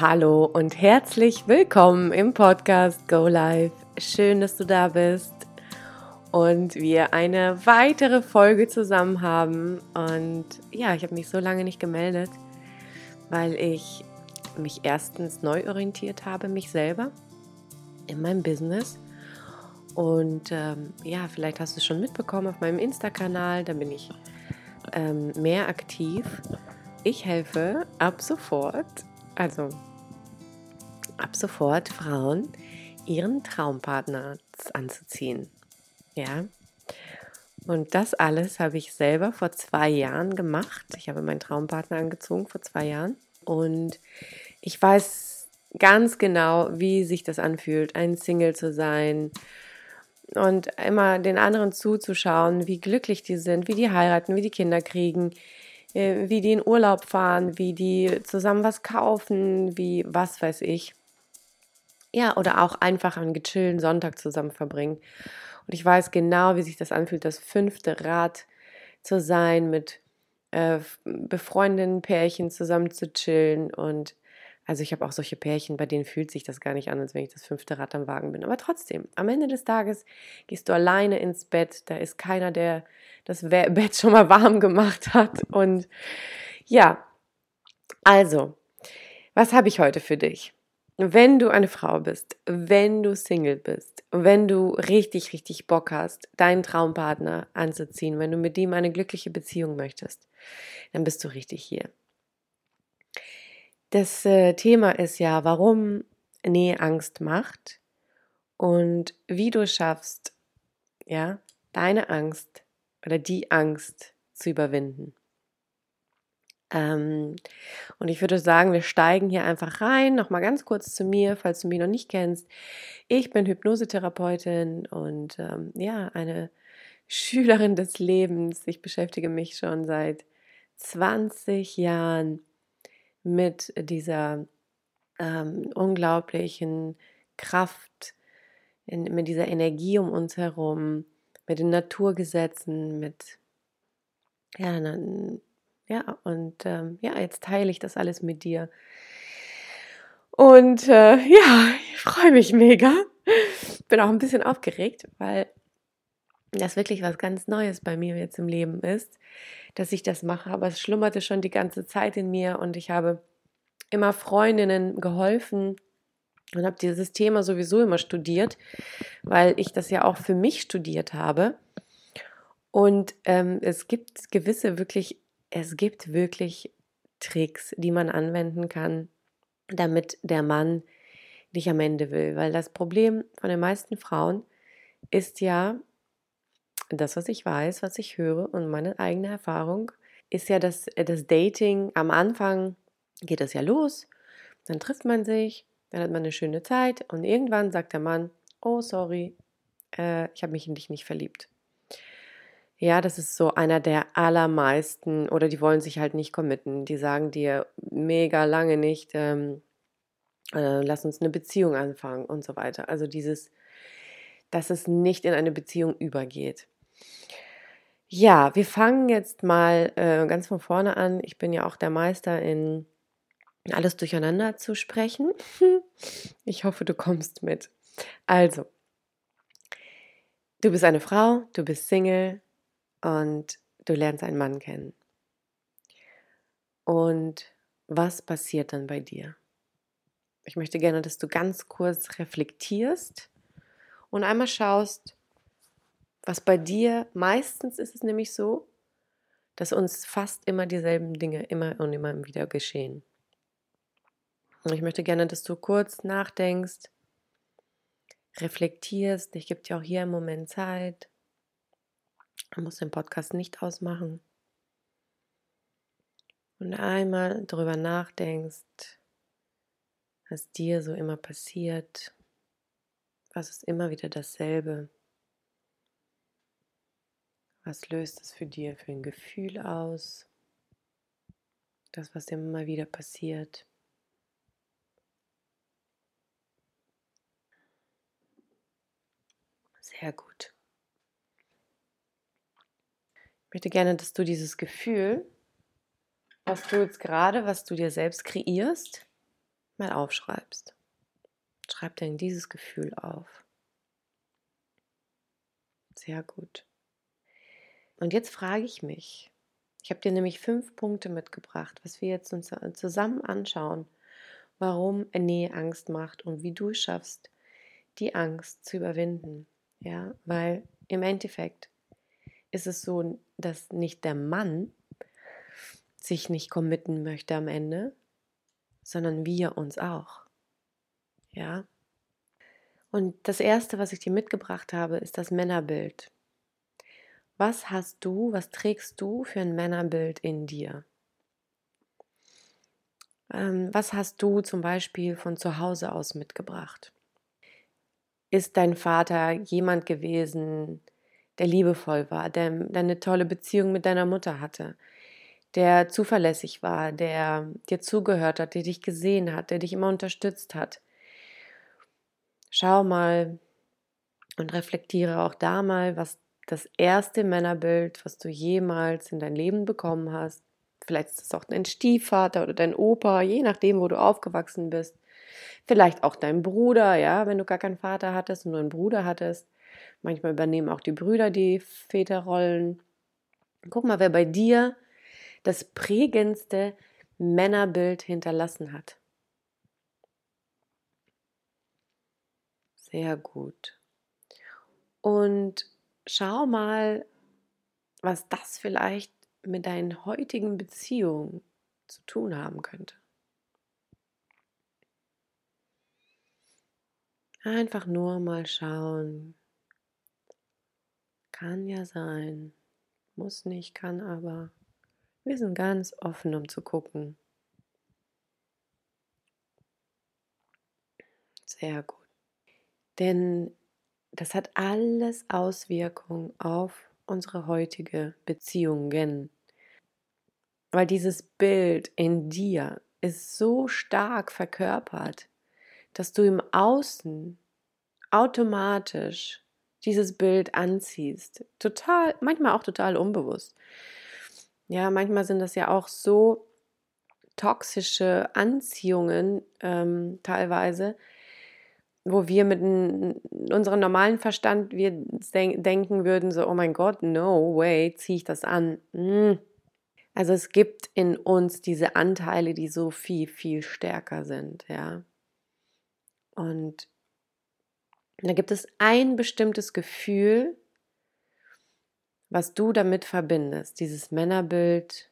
Hallo und herzlich willkommen im Podcast Go Live. Schön, dass du da bist und wir eine weitere Folge zusammen haben. Und ja, ich habe mich so lange nicht gemeldet, weil ich mich erstens neu orientiert habe, mich selber in meinem Business. Und ähm, ja, vielleicht hast du es schon mitbekommen auf meinem Insta-Kanal, da bin ich ähm, mehr aktiv. Ich helfe ab sofort, also ab sofort Frauen, ihren Traumpartner anzuziehen. Ja. Und das alles habe ich selber vor zwei Jahren gemacht. Ich habe meinen Traumpartner angezogen vor zwei Jahren. Und ich weiß ganz genau, wie sich das anfühlt, ein Single zu sein und immer den anderen zuzuschauen, wie glücklich die sind, wie die heiraten, wie die Kinder kriegen, äh, wie die in Urlaub fahren, wie die zusammen was kaufen, wie was weiß ich. Ja, oder auch einfach einen gechillten Sonntag zusammen verbringen. Und ich weiß genau, wie sich das anfühlt, das fünfte Rad zu sein, mit äh, befreundeten Pärchen zusammen zu chillen. Und also ich habe auch solche Pärchen, bei denen fühlt sich das gar nicht an, als wenn ich das fünfte Rad am Wagen bin. Aber trotzdem, am Ende des Tages gehst du alleine ins Bett. Da ist keiner, der das Bett schon mal warm gemacht hat. Und ja, also, was habe ich heute für dich? Wenn du eine Frau bist, wenn du Single bist, wenn du richtig, richtig Bock hast, deinen Traumpartner anzuziehen, wenn du mit ihm eine glückliche Beziehung möchtest, dann bist du richtig hier. Das äh, Thema ist ja, warum Nähe Angst macht und wie du schaffst, ja, deine Angst oder die Angst zu überwinden. Ähm, und ich würde sagen, wir steigen hier einfach rein. Nochmal ganz kurz zu mir, falls du mich noch nicht kennst. Ich bin Hypnosetherapeutin und ähm, ja, eine Schülerin des Lebens. Ich beschäftige mich schon seit 20 Jahren mit dieser ähm, unglaublichen Kraft, in, mit dieser Energie um uns herum, mit den Naturgesetzen, mit ja, ja, und ähm, ja, jetzt teile ich das alles mit dir. Und äh, ja, ich freue mich mega. Bin auch ein bisschen aufgeregt, weil das wirklich was ganz Neues bei mir jetzt im Leben ist, dass ich das mache. Aber es schlummerte schon die ganze Zeit in mir und ich habe immer Freundinnen geholfen und habe dieses Thema sowieso immer studiert, weil ich das ja auch für mich studiert habe. Und ähm, es gibt gewisse wirklich es gibt wirklich Tricks, die man anwenden kann, damit der Mann dich am Ende will. Weil das Problem von den meisten Frauen ist ja, das, was ich weiß, was ich höre und meine eigene Erfahrung, ist ja, dass das Dating am Anfang geht es ja los, dann trifft man sich, dann hat man eine schöne Zeit und irgendwann sagt der Mann, oh sorry, äh, ich habe mich in dich nicht verliebt. Ja, das ist so einer der allermeisten oder die wollen sich halt nicht committen. Die sagen dir mega lange nicht, ähm, äh, lass uns eine Beziehung anfangen und so weiter. Also dieses, dass es nicht in eine Beziehung übergeht. Ja, wir fangen jetzt mal äh, ganz von vorne an. Ich bin ja auch der Meister in alles durcheinander zu sprechen. Ich hoffe, du kommst mit. Also, du bist eine Frau, du bist Single, und du lernst einen Mann kennen. Und was passiert dann bei dir? Ich möchte gerne, dass du ganz kurz reflektierst und einmal schaust, was bei dir, meistens ist es nämlich so, dass uns fast immer dieselben Dinge immer und immer wieder geschehen. Und ich möchte gerne, dass du kurz nachdenkst, reflektierst. Ich gebe dir auch hier im Moment Zeit. Man muss den Podcast nicht ausmachen. Und einmal darüber nachdenkst, was dir so immer passiert, was ist immer wieder dasselbe. Was löst es für dir für ein Gefühl aus? Das, was dir immer wieder passiert. Sehr gut. Ich möchte gerne, dass du dieses Gefühl, was du jetzt gerade, was du dir selbst kreierst, mal aufschreibst. Schreib dir dieses Gefühl auf. Sehr gut. Und jetzt frage ich mich, ich habe dir nämlich fünf Punkte mitgebracht, was wir jetzt uns zusammen anschauen, warum Nähe Angst macht und wie du es schaffst, die Angst zu überwinden. Ja, weil im Endeffekt ist es so, dass nicht der Mann sich nicht committen möchte am Ende, sondern wir uns auch. Ja. Und das erste, was ich dir mitgebracht habe, ist das Männerbild. Was hast du, was trägst du für ein Männerbild in dir? Ähm, was hast du zum Beispiel von zu Hause aus mitgebracht? Ist dein Vater jemand gewesen, der liebevoll war, der, der eine tolle Beziehung mit deiner Mutter hatte, der zuverlässig war, der dir zugehört hat, der dich gesehen hat, der dich immer unterstützt hat? Schau mal und reflektiere auch da mal, was das erste Männerbild, was du jemals in dein Leben bekommen hast. Vielleicht ist es auch dein Stiefvater oder dein Opa, je nachdem, wo du aufgewachsen bist. Vielleicht auch dein Bruder, ja, wenn du gar keinen Vater hattest und nur einen Bruder hattest. Manchmal übernehmen auch die Brüder die Väterrollen. Guck mal, wer bei dir das prägendste Männerbild hinterlassen hat. Sehr gut. Und schau mal, was das vielleicht mit deinen heutigen Beziehungen zu tun haben könnte. Einfach nur mal schauen. Kann ja sein. Muss nicht, kann aber. Wir sind ganz offen, um zu gucken. Sehr gut. Denn das hat alles Auswirkungen auf unsere heutige Beziehungen. Weil dieses Bild in dir ist so stark verkörpert, dass du im Außen automatisch dieses Bild anziehst. Total, manchmal auch total unbewusst. Ja, manchmal sind das ja auch so toxische Anziehungen ähm, teilweise, wo wir mit unserem normalen Verstand wir denken würden so, oh mein Gott, no way, ziehe ich das an. Hm. Also es gibt in uns diese Anteile, die so viel, viel stärker sind, ja. Und da gibt es ein bestimmtes Gefühl, was du damit verbindest, dieses Männerbild.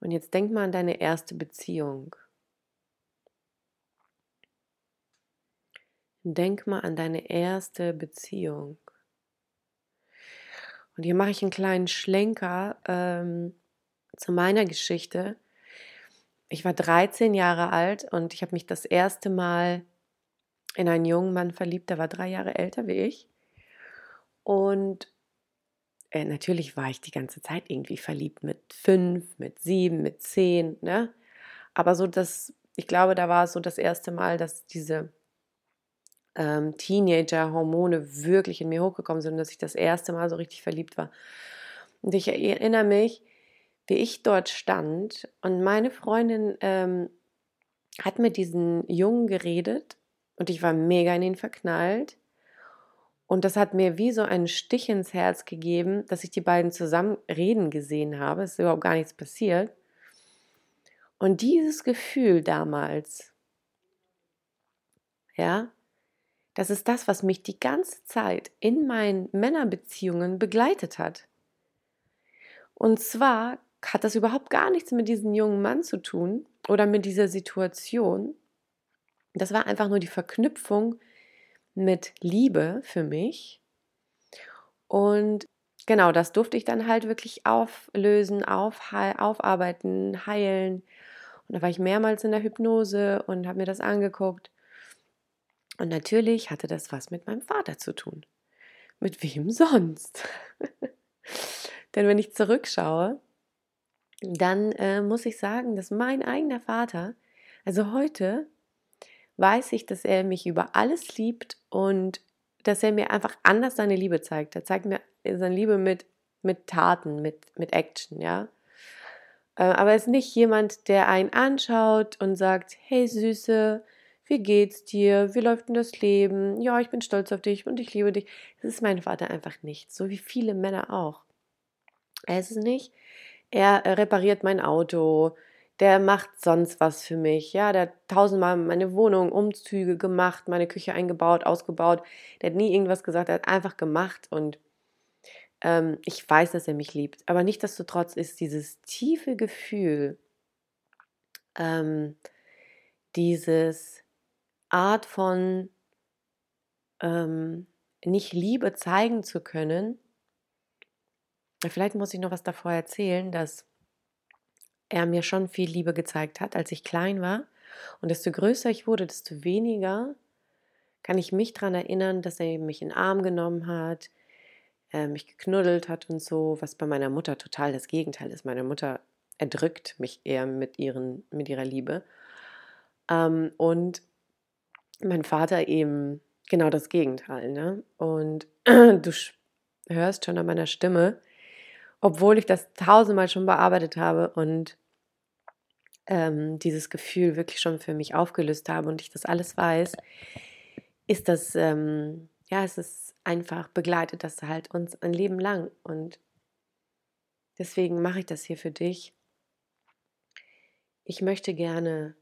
Und jetzt denk mal an deine erste Beziehung. Denk mal an deine erste Beziehung. Und hier mache ich einen kleinen Schlenker ähm, zu meiner Geschichte. Ich war 13 Jahre alt und ich habe mich das erste Mal in einen jungen Mann verliebt, der war drei Jahre älter wie ich. Und äh, natürlich war ich die ganze Zeit irgendwie verliebt mit fünf, mit sieben, mit zehn. Ne? Aber so das, ich glaube, da war es so das erste Mal, dass diese ähm, Teenager-Hormone wirklich in mir hochgekommen sind, dass ich das erste Mal so richtig verliebt war. Und ich erinnere mich, wie ich dort stand und meine Freundin ähm, hat mit diesen Jungen geredet und ich war mega in ihn verknallt. Und das hat mir wie so einen Stich ins Herz gegeben, dass ich die beiden zusammen reden gesehen habe. Es ist überhaupt gar nichts passiert. Und dieses Gefühl damals, ja, das ist das, was mich die ganze Zeit in meinen Männerbeziehungen begleitet hat. Und zwar hat das überhaupt gar nichts mit diesem jungen Mann zu tun oder mit dieser Situation. Das war einfach nur die Verknüpfung mit Liebe für mich. Und genau, das durfte ich dann halt wirklich auflösen, auf, aufarbeiten, heilen. Und da war ich mehrmals in der Hypnose und habe mir das angeguckt. Und natürlich hatte das was mit meinem Vater zu tun. Mit wem sonst? Denn wenn ich zurückschaue, dann äh, muss ich sagen, dass mein eigener Vater, also heute weiß ich, dass er mich über alles liebt und dass er mir einfach anders seine Liebe zeigt. Er zeigt mir seine Liebe mit, mit Taten, mit, mit Action, ja. Äh, aber er ist nicht jemand, der einen anschaut und sagt, hey Süße, wie geht's dir? Wie läuft denn das Leben? Ja, ich bin stolz auf dich und ich liebe dich. Das ist mein Vater einfach nicht, so wie viele Männer auch. Er ist es nicht. Er repariert mein Auto, der macht sonst was für mich. Ja, der hat tausendmal meine Wohnung, Umzüge gemacht, meine Küche eingebaut, ausgebaut. Der hat nie irgendwas gesagt, er hat einfach gemacht und ähm, ich weiß, dass er mich liebt. Aber nichtsdestotrotz ist dieses tiefe Gefühl, ähm, dieses Art von ähm, nicht Liebe zeigen zu können. Vielleicht muss ich noch was davor erzählen, dass er mir schon viel Liebe gezeigt hat, als ich klein war. Und desto größer ich wurde, desto weniger kann ich mich daran erinnern, dass er mich in den Arm genommen hat, äh, mich geknuddelt hat und so, was bei meiner Mutter total das Gegenteil ist. Meine Mutter erdrückt mich eher mit, ihren, mit ihrer Liebe. Ähm, und mein Vater eben genau das Gegenteil. Ne? Und du hörst schon an meiner Stimme, obwohl ich das tausendmal schon bearbeitet habe und ähm, dieses Gefühl wirklich schon für mich aufgelöst habe und ich das alles weiß, ist das, ähm, ja, es ist einfach begleitet das halt uns ein Leben lang. Und deswegen mache ich das hier für dich. Ich möchte gerne,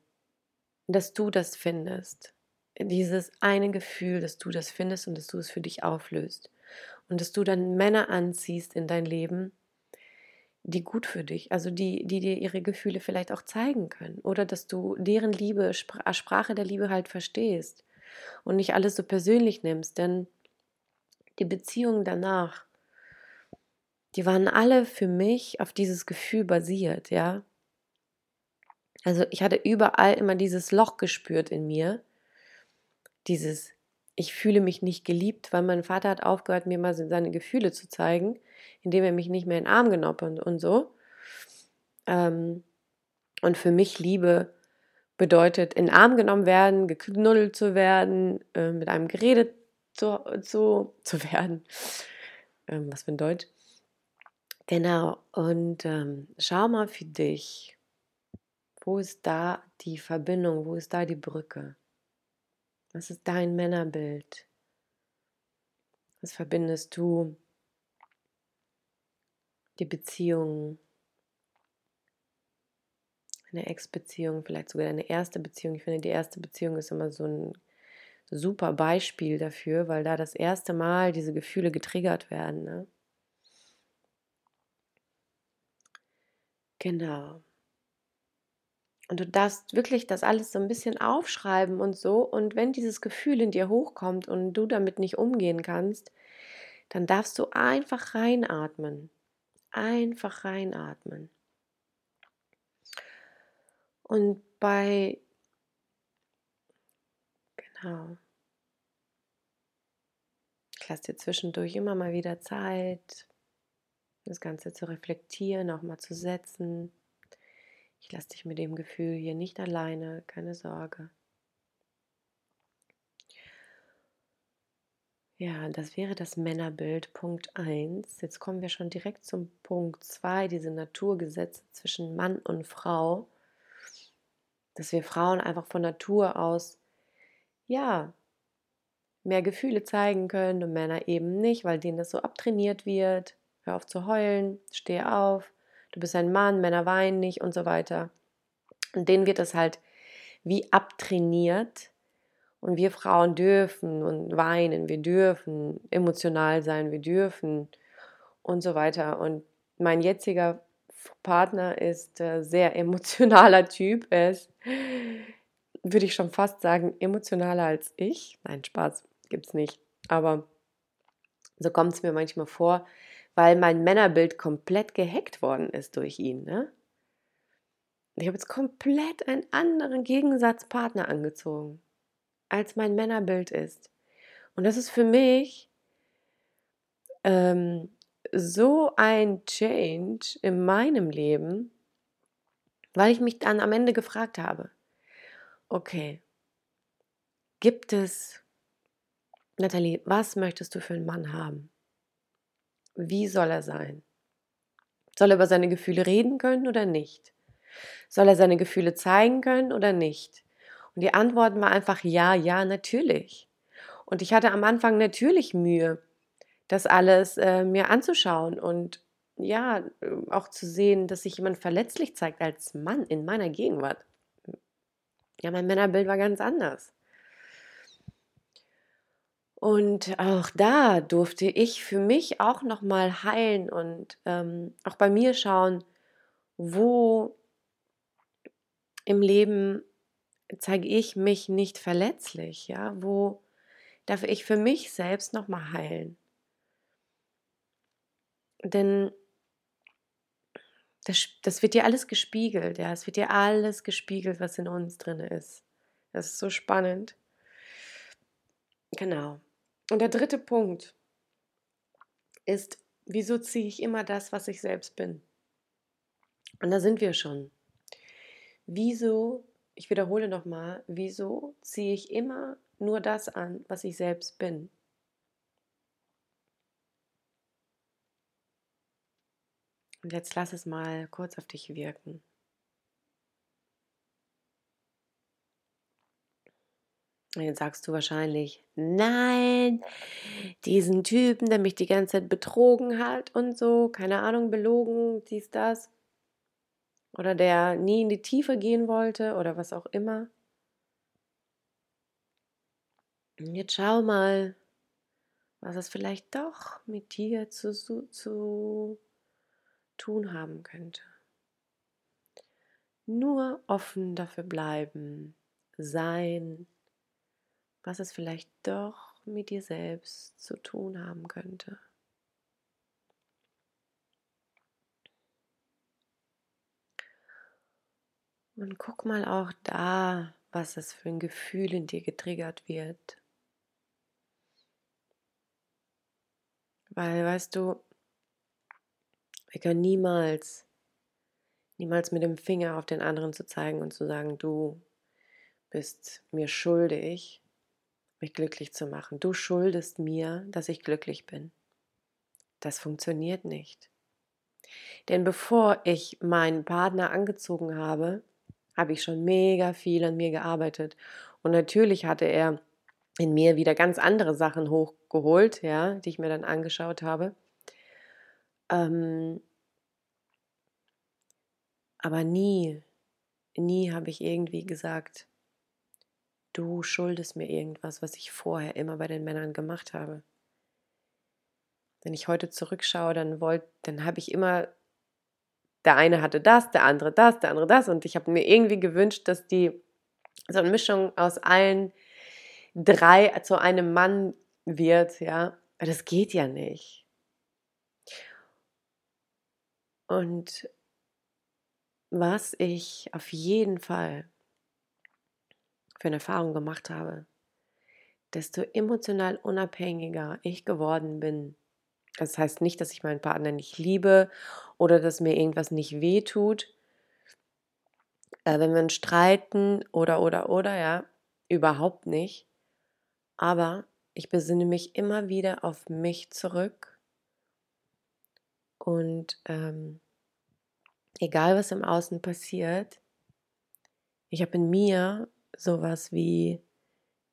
dass du das findest, dieses eine Gefühl, dass du das findest und dass du es für dich auflöst. Und dass du dann Männer anziehst in dein Leben, die gut für dich, also die, die dir ihre Gefühle vielleicht auch zeigen können oder dass du deren Liebe, Sprache der Liebe halt verstehst und nicht alles so persönlich nimmst, denn die Beziehungen danach, die waren alle für mich auf dieses Gefühl basiert, ja. Also ich hatte überall immer dieses Loch gespürt in mir, dieses ich fühle mich nicht geliebt, weil mein Vater hat aufgehört, mir mal seine Gefühle zu zeigen, indem er mich nicht mehr in den Arm genommen und, und so. Ähm, und für mich Liebe bedeutet, in den Arm genommen werden, geknuddelt zu werden, äh, mit einem geredet zu, zu, zu werden. Ähm, was für ein Deutsch. Genau. Und ähm, schau mal für dich, wo ist da die Verbindung, wo ist da die Brücke? Was ist dein Männerbild? Was verbindest du? Die Beziehung, eine Ex-Beziehung, vielleicht sogar eine erste Beziehung. Ich finde, die erste Beziehung ist immer so ein super Beispiel dafür, weil da das erste Mal diese Gefühle getriggert werden. Ne? Genau. Und du darfst wirklich das alles so ein bisschen aufschreiben und so. Und wenn dieses Gefühl in dir hochkommt und du damit nicht umgehen kannst, dann darfst du einfach reinatmen. Einfach reinatmen. Und bei, genau, ich lasse dir zwischendurch immer mal wieder Zeit, das Ganze zu reflektieren, auch mal zu setzen. Ich lasse dich mit dem Gefühl hier nicht alleine, keine Sorge. Ja, das wäre das Männerbild Punkt 1. Jetzt kommen wir schon direkt zum Punkt 2, diese Naturgesetze zwischen Mann und Frau. Dass wir Frauen einfach von Natur aus, ja, mehr Gefühle zeigen können und Männer eben nicht, weil denen das so abtrainiert wird. Hör auf zu heulen, steh auf, du bist ein Mann, Männer weinen nicht und so weiter. Und denen wird das halt wie abtrainiert. Und wir Frauen dürfen und weinen, wir dürfen emotional sein, wir dürfen und so weiter. Und mein jetziger Partner ist äh, sehr emotionaler Typ. Er ist, würde ich schon fast sagen, emotionaler als ich. Nein, Spaß gibt es nicht. Aber so kommt es mir manchmal vor, weil mein Männerbild komplett gehackt worden ist durch ihn. Ne? Ich habe jetzt komplett einen anderen Gegensatzpartner angezogen, als mein Männerbild ist. Und das ist für mich ähm, so ein Change in meinem Leben, weil ich mich dann am Ende gefragt habe, okay, gibt es, Nathalie, was möchtest du für einen Mann haben? Wie soll er sein? Soll er über seine Gefühle reden können oder nicht? Soll er seine Gefühle zeigen können oder nicht? Und die Antwort war einfach ja, ja, natürlich. Und ich hatte am Anfang natürlich Mühe, das alles äh, mir anzuschauen und ja, auch zu sehen, dass sich jemand verletzlich zeigt als Mann in meiner Gegenwart. Ja, mein Männerbild war ganz anders. Und auch da durfte ich für mich auch nochmal heilen und ähm, auch bei mir schauen, wo im Leben zeige ich mich nicht verletzlich, ja, wo darf ich für mich selbst nochmal heilen. Denn das, das wird dir alles gespiegelt, ja, es wird dir alles gespiegelt, was in uns drin ist. Das ist so spannend. Genau. Und der dritte Punkt ist, wieso ziehe ich immer das, was ich selbst bin? Und da sind wir schon. Wieso, ich wiederhole nochmal, wieso ziehe ich immer nur das an, was ich selbst bin? Und jetzt lass es mal kurz auf dich wirken. Jetzt sagst du wahrscheinlich, nein, diesen Typen, der mich die ganze Zeit betrogen hat und so, keine Ahnung, belogen, dies, das. Oder der nie in die Tiefe gehen wollte oder was auch immer. Und jetzt schau mal, was es vielleicht doch mit dir zu, zu tun haben könnte. Nur offen dafür bleiben, sein, was es vielleicht doch mit dir selbst zu tun haben könnte. Und guck mal auch da, was es für ein Gefühl in dir getriggert wird. Weil, weißt du, wir können niemals, niemals mit dem Finger auf den anderen zu zeigen und zu sagen, du bist mir schuldig, mich glücklich zu machen. Du schuldest mir, dass ich glücklich bin. Das funktioniert nicht. Denn bevor ich meinen Partner angezogen habe, habe ich schon mega viel an mir gearbeitet. Und natürlich hatte er in mir wieder ganz andere Sachen hochgeholt, ja, die ich mir dann angeschaut habe. Ähm, aber nie, nie habe ich irgendwie gesagt, du schuldest mir irgendwas, was ich vorher immer bei den Männern gemacht habe. Wenn ich heute zurückschaue, dann wollte, dann habe ich immer, der eine hatte das, der andere das, der andere das und ich habe mir irgendwie gewünscht, dass die so eine Mischung aus allen drei zu einem Mann wird, ja. Aber das geht ja nicht. Und was ich auf jeden Fall für eine Erfahrung gemacht habe, desto emotional unabhängiger ich geworden bin. Das heißt nicht, dass ich meinen Partner nicht liebe oder dass mir irgendwas nicht wehtut. Äh, wenn wir streiten oder, oder, oder, ja, überhaupt nicht. Aber ich besinne mich immer wieder auf mich zurück und ähm, egal was im Außen passiert, ich habe in mir sowas wie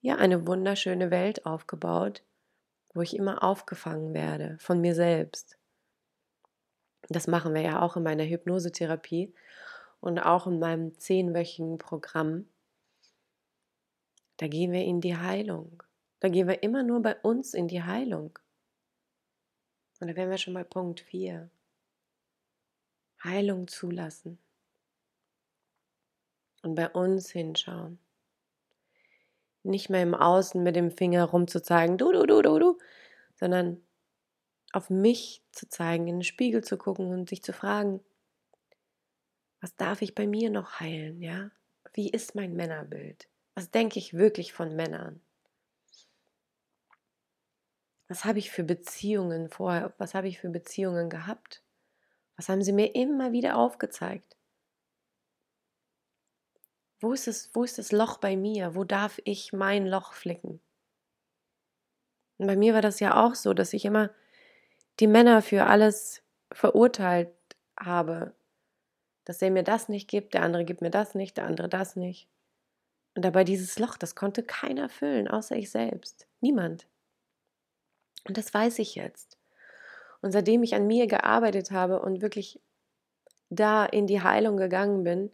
ja eine wunderschöne Welt aufgebaut, wo ich immer aufgefangen werde von mir selbst. Das machen wir ja auch in meiner Hypnosetherapie und auch in meinem zehnwöchigen Programm. Da gehen wir in die Heilung. Da gehen wir immer nur bei uns in die Heilung. Und da wären wir schon bei Punkt 4. Heilung zulassen. Und bei uns hinschauen nicht mehr im Außen mit dem Finger rumzuzeigen, du, du, du, du, du, sondern auf mich zu zeigen, in den Spiegel zu gucken und sich zu fragen, was darf ich bei mir noch heilen, ja? Wie ist mein Männerbild? Was denke ich wirklich von Männern? Was habe ich für Beziehungen vorher, was habe ich für Beziehungen gehabt? Was haben sie mir immer wieder aufgezeigt? Wo ist, es, wo ist das Loch bei mir? Wo darf ich mein Loch flicken? Und bei mir war das ja auch so, dass ich immer die Männer für alles verurteilt habe, dass er mir das nicht gibt, der andere gibt mir das nicht, der andere das nicht. Und dabei dieses Loch, das konnte keiner füllen, außer ich selbst. Niemand. Und das weiß ich jetzt. Und seitdem ich an mir gearbeitet habe und wirklich da in die Heilung gegangen bin,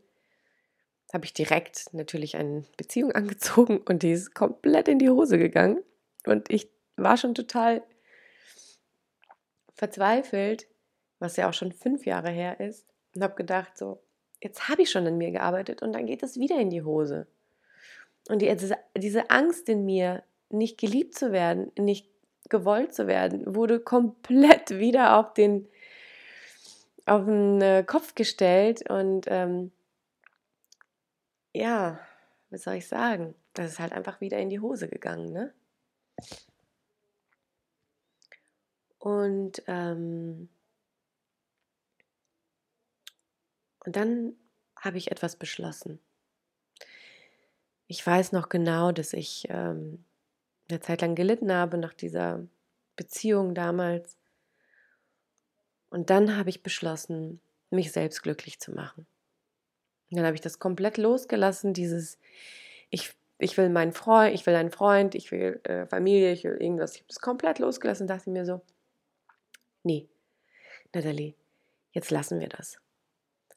habe ich direkt natürlich eine Beziehung angezogen und die ist komplett in die Hose gegangen. Und ich war schon total verzweifelt, was ja auch schon fünf Jahre her ist, und habe gedacht, so, jetzt habe ich schon an mir gearbeitet und dann geht es wieder in die Hose. Und die, diese Angst in mir, nicht geliebt zu werden, nicht gewollt zu werden, wurde komplett wieder auf den, auf den äh, Kopf gestellt und ähm, ja, was soll ich sagen? Das ist halt einfach wieder in die Hose gegangen, ne? Und, ähm, und dann habe ich etwas beschlossen. Ich weiß noch genau, dass ich ähm, eine Zeit lang gelitten habe nach dieser Beziehung damals. Und dann habe ich beschlossen, mich selbst glücklich zu machen. Dann habe ich das komplett losgelassen, dieses, ich, ich will meinen Freund, ich will einen Freund, ich will äh, Familie, ich will irgendwas. Ich habe das komplett losgelassen und dachte mir so, nee, Nathalie, jetzt lassen wir das.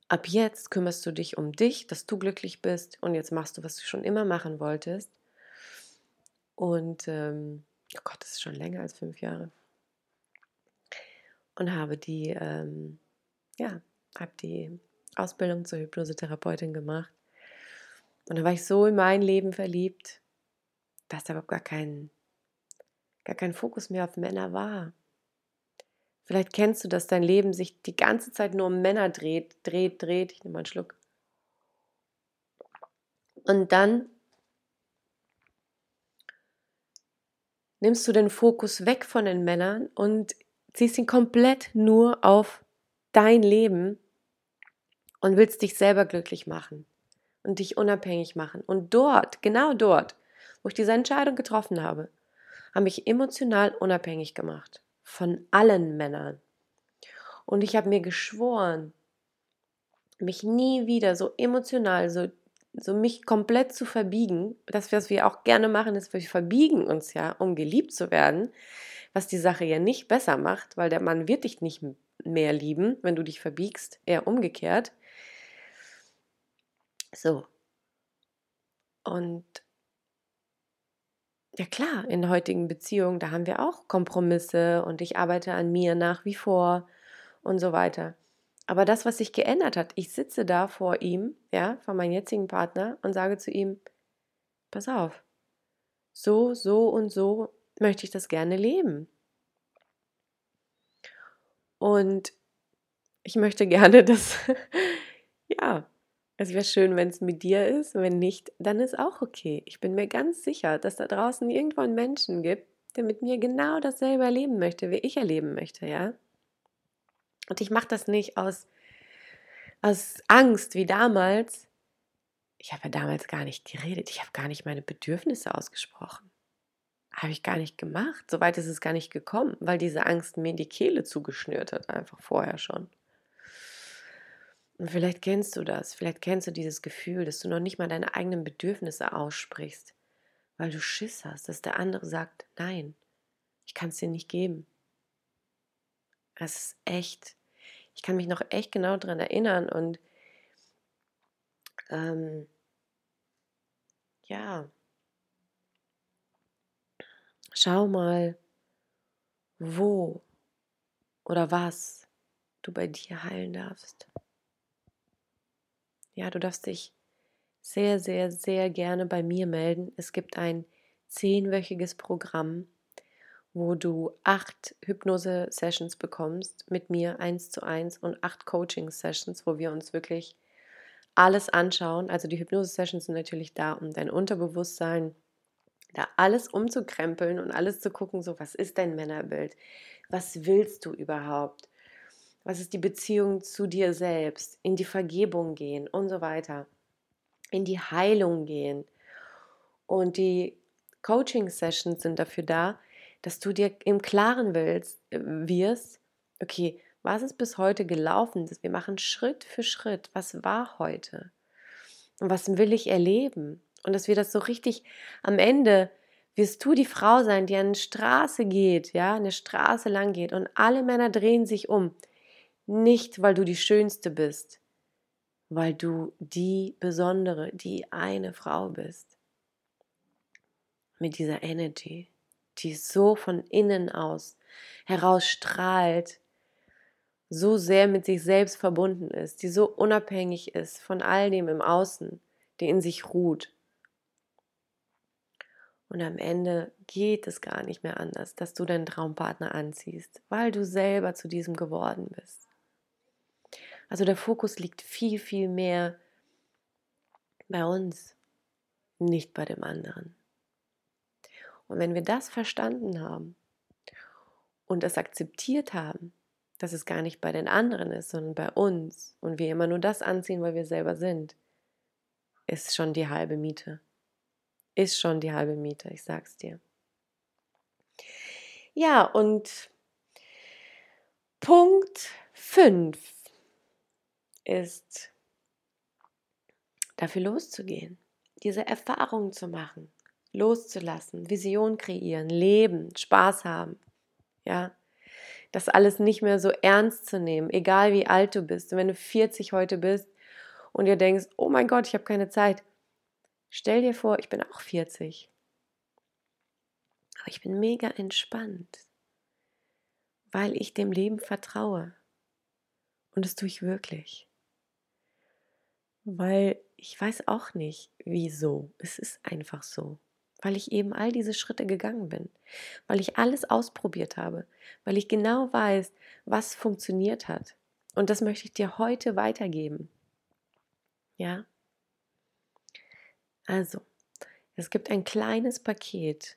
Ab jetzt kümmerst du dich um dich, dass du glücklich bist und jetzt machst du, was du schon immer machen wolltest. Und, ähm, oh Gott, das ist schon länger als fünf Jahre. Und habe die, ähm, ja, habe die Ausbildung zur Hypnosetherapeutin gemacht. Und da war ich so in mein Leben verliebt, dass da überhaupt gar kein, gar kein Fokus mehr auf Männer war. Vielleicht kennst du, dass dein Leben sich die ganze Zeit nur um Männer dreht, dreht, dreht. Ich nehme mal einen Schluck. Und dann nimmst du den Fokus weg von den Männern und ziehst ihn komplett nur auf dein Leben und willst dich selber glücklich machen und dich unabhängig machen. Und dort, genau dort, wo ich diese Entscheidung getroffen habe, habe ich emotional unabhängig gemacht von allen Männern. Und ich habe mir geschworen, mich nie wieder so emotional, so, so mich komplett zu verbiegen. Das, was wir auch gerne machen, ist, wir verbiegen uns ja, um geliebt zu werden, was die Sache ja nicht besser macht, weil der Mann wird dich nicht mehr lieben, wenn du dich verbiegst, eher umgekehrt. So. Und ja klar, in heutigen Beziehungen, da haben wir auch Kompromisse und ich arbeite an mir nach wie vor und so weiter. Aber das, was sich geändert hat, ich sitze da vor ihm, ja, vor meinem jetzigen Partner und sage zu ihm, pass auf, so, so und so möchte ich das gerne leben. Und ich möchte gerne, dass, ja, es wäre schön, wenn es mit dir ist. Wenn nicht, dann ist auch okay. Ich bin mir ganz sicher, dass da draußen irgendwo einen Menschen gibt, der mit mir genau dasselbe erleben möchte, wie ich erleben möchte, ja. Und ich mache das nicht aus, aus Angst wie damals. Ich habe ja damals gar nicht geredet. Ich habe gar nicht meine Bedürfnisse ausgesprochen. Habe ich gar nicht gemacht. Soweit ist es gar nicht gekommen, weil diese Angst mir die Kehle zugeschnürt hat, einfach vorher schon. Und vielleicht kennst du das, vielleicht kennst du dieses Gefühl, dass du noch nicht mal deine eigenen Bedürfnisse aussprichst, weil du Schiss hast, dass der andere sagt, nein, ich kann es dir nicht geben. Es ist echt, ich kann mich noch echt genau daran erinnern und ähm, ja, schau mal, wo oder was du bei dir heilen darfst. Ja, du darfst dich sehr, sehr, sehr gerne bei mir melden. Es gibt ein zehnwöchiges Programm, wo du acht Hypnose-Sessions bekommst mit mir eins zu eins und acht Coaching-Sessions, wo wir uns wirklich alles anschauen. Also die Hypnose-Sessions sind natürlich da, um dein Unterbewusstsein da alles umzukrempeln und alles zu gucken, so was ist dein Männerbild? Was willst du überhaupt? Was ist die Beziehung zu dir selbst? In die Vergebung gehen und so weiter. In die Heilung gehen. Und die Coaching-Sessions sind dafür da, dass du dir im Klaren willst, wirst, okay, Was ist bis heute gelaufen? Wir machen Schritt für Schritt. Was war heute? Und was will ich erleben? Und dass wir das so richtig am Ende wirst du die Frau sein, die an eine Straße geht, ja, eine Straße lang geht und alle Männer drehen sich um. Nicht, weil du die Schönste bist, weil du die besondere, die eine Frau bist. Mit dieser Energy, die so von innen aus herausstrahlt, so sehr mit sich selbst verbunden ist, die so unabhängig ist von all dem im Außen, die in sich ruht. Und am Ende geht es gar nicht mehr anders, dass du deinen Traumpartner anziehst, weil du selber zu diesem geworden bist. Also der Fokus liegt viel, viel mehr bei uns, nicht bei dem anderen. Und wenn wir das verstanden haben und es akzeptiert haben, dass es gar nicht bei den anderen ist, sondern bei uns und wir immer nur das anziehen, weil wir selber sind, ist schon die halbe Miete. Ist schon die halbe Miete, ich sag's dir. Ja, und Punkt 5 ist, dafür loszugehen, diese Erfahrung zu machen, loszulassen, Vision kreieren, leben, Spaß haben. Ja, das alles nicht mehr so ernst zu nehmen, egal wie alt du bist. Und wenn du 40 heute bist und dir denkst, oh mein Gott, ich habe keine Zeit, stell dir vor, ich bin auch 40. Aber ich bin mega entspannt, weil ich dem Leben vertraue. Und das tue ich wirklich weil ich weiß auch nicht, wieso. Es ist einfach so. Weil ich eben all diese Schritte gegangen bin, weil ich alles ausprobiert habe, weil ich genau weiß, was funktioniert hat. Und das möchte ich dir heute weitergeben. Ja? Also, es gibt ein kleines Paket,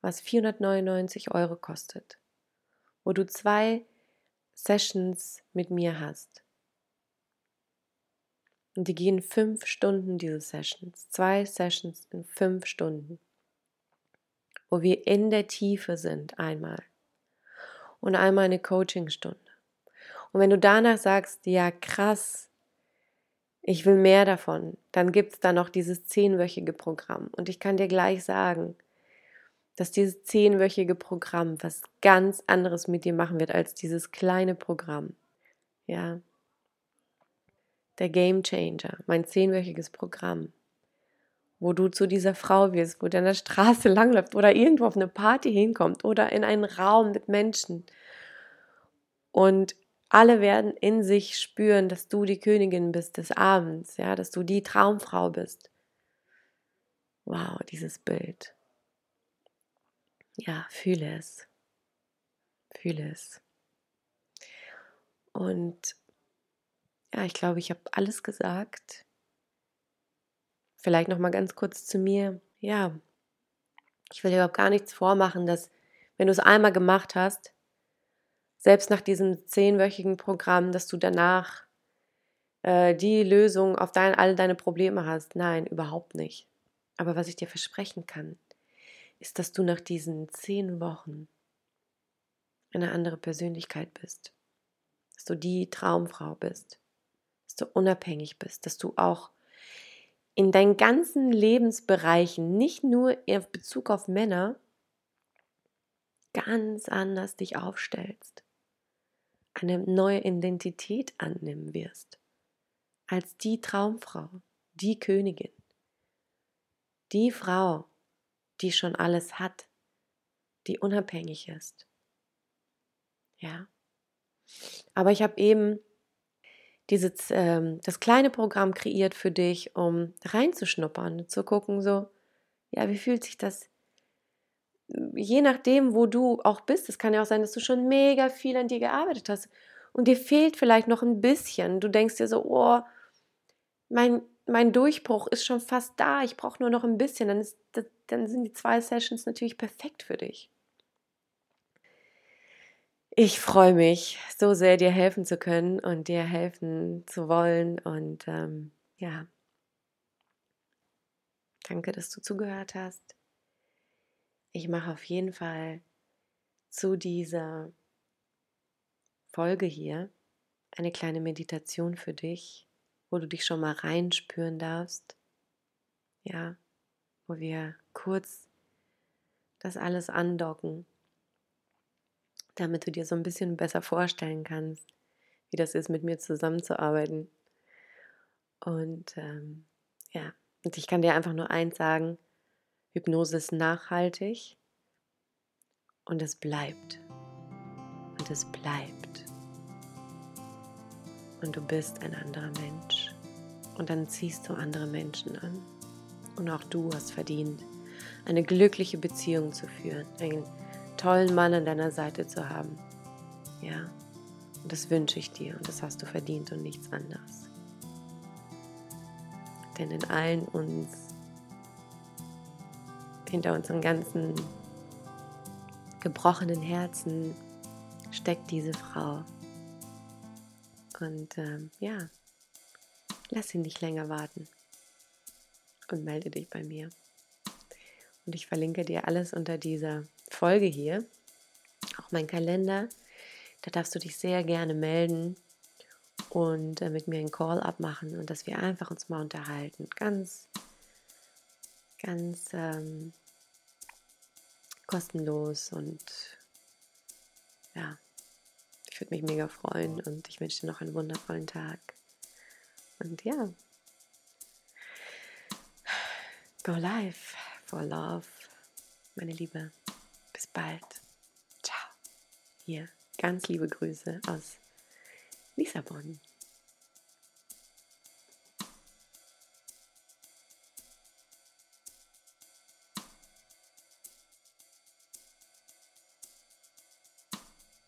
was 499 Euro kostet, wo du zwei Sessions mit mir hast. Und die gehen fünf Stunden, diese Sessions. Zwei Sessions in fünf Stunden. Wo wir in der Tiefe sind einmal. Und einmal eine Coachingstunde. Und wenn du danach sagst, ja krass, ich will mehr davon, dann gibt es da noch dieses zehnwöchige Programm. Und ich kann dir gleich sagen, dass dieses zehnwöchige Programm was ganz anderes mit dir machen wird als dieses kleine Programm. Ja, der Game Changer, mein zehnwöchiges Programm, wo du zu dieser Frau wirst, wo du an der Straße langläuft oder irgendwo auf eine Party hinkommt oder in einen Raum mit Menschen. Und alle werden in sich spüren, dass du die Königin bist des Abends, ja, dass du die Traumfrau bist. Wow, dieses Bild. Ja, fühle es. Fühle es. Und ja, ich glaube, ich habe alles gesagt. Vielleicht noch mal ganz kurz zu mir. Ja, ich will überhaupt gar nichts vormachen, dass wenn du es einmal gemacht hast, selbst nach diesem zehnwöchigen Programm, dass du danach äh, die Lösung auf dein, all deine Probleme hast. Nein, überhaupt nicht. Aber was ich dir versprechen kann, ist, dass du nach diesen zehn Wochen eine andere Persönlichkeit bist. Dass du die Traumfrau bist dass du unabhängig bist, dass du auch in deinen ganzen Lebensbereichen, nicht nur in Bezug auf Männer, ganz anders dich aufstellst, eine neue Identität annehmen wirst, als die Traumfrau, die Königin, die Frau, die schon alles hat, die unabhängig ist. Ja. Aber ich habe eben dieses, ähm, das kleine Programm kreiert für dich, um reinzuschnuppern, zu gucken, so, ja, wie fühlt sich das? Je nachdem, wo du auch bist, es kann ja auch sein, dass du schon mega viel an dir gearbeitet hast und dir fehlt vielleicht noch ein bisschen. Du denkst dir so, oh, mein, mein Durchbruch ist schon fast da, ich brauche nur noch ein bisschen. Dann, ist, dann sind die zwei Sessions natürlich perfekt für dich. Ich freue mich so sehr, dir helfen zu können und dir helfen zu wollen. Und ähm, ja, danke, dass du zugehört hast. Ich mache auf jeden Fall zu dieser Folge hier eine kleine Meditation für dich, wo du dich schon mal reinspüren darfst. Ja, wo wir kurz das alles andocken, damit du dir so ein bisschen besser vorstellen kannst, wie das ist, mit mir zusammenzuarbeiten. Und ähm, ja, und ich kann dir einfach nur eins sagen, Hypnose ist nachhaltig und es bleibt. Und es bleibt. Und du bist ein anderer Mensch. Und dann ziehst du andere Menschen an. Und auch du hast verdient, eine glückliche Beziehung zu führen, einen tollen Mann an deiner Seite zu haben. Ja, und das wünsche ich dir und das hast du verdient und nichts anderes. Denn in allen uns, hinter unseren ganzen gebrochenen Herzen steckt diese Frau. Und ähm, ja, lass sie nicht länger warten und melde dich bei mir. Und ich verlinke dir alles unter dieser Folge hier, auch mein Kalender. Da darfst du dich sehr gerne melden und äh, mit mir einen Call abmachen und dass wir einfach uns mal unterhalten. Ganz, ganz ähm, kostenlos und ja, ich würde mich mega freuen und ich wünsche dir noch einen wundervollen Tag. Und ja, go live for love, meine Liebe. Bis bald. Ciao. Hier ganz liebe Grüße aus Lissabon.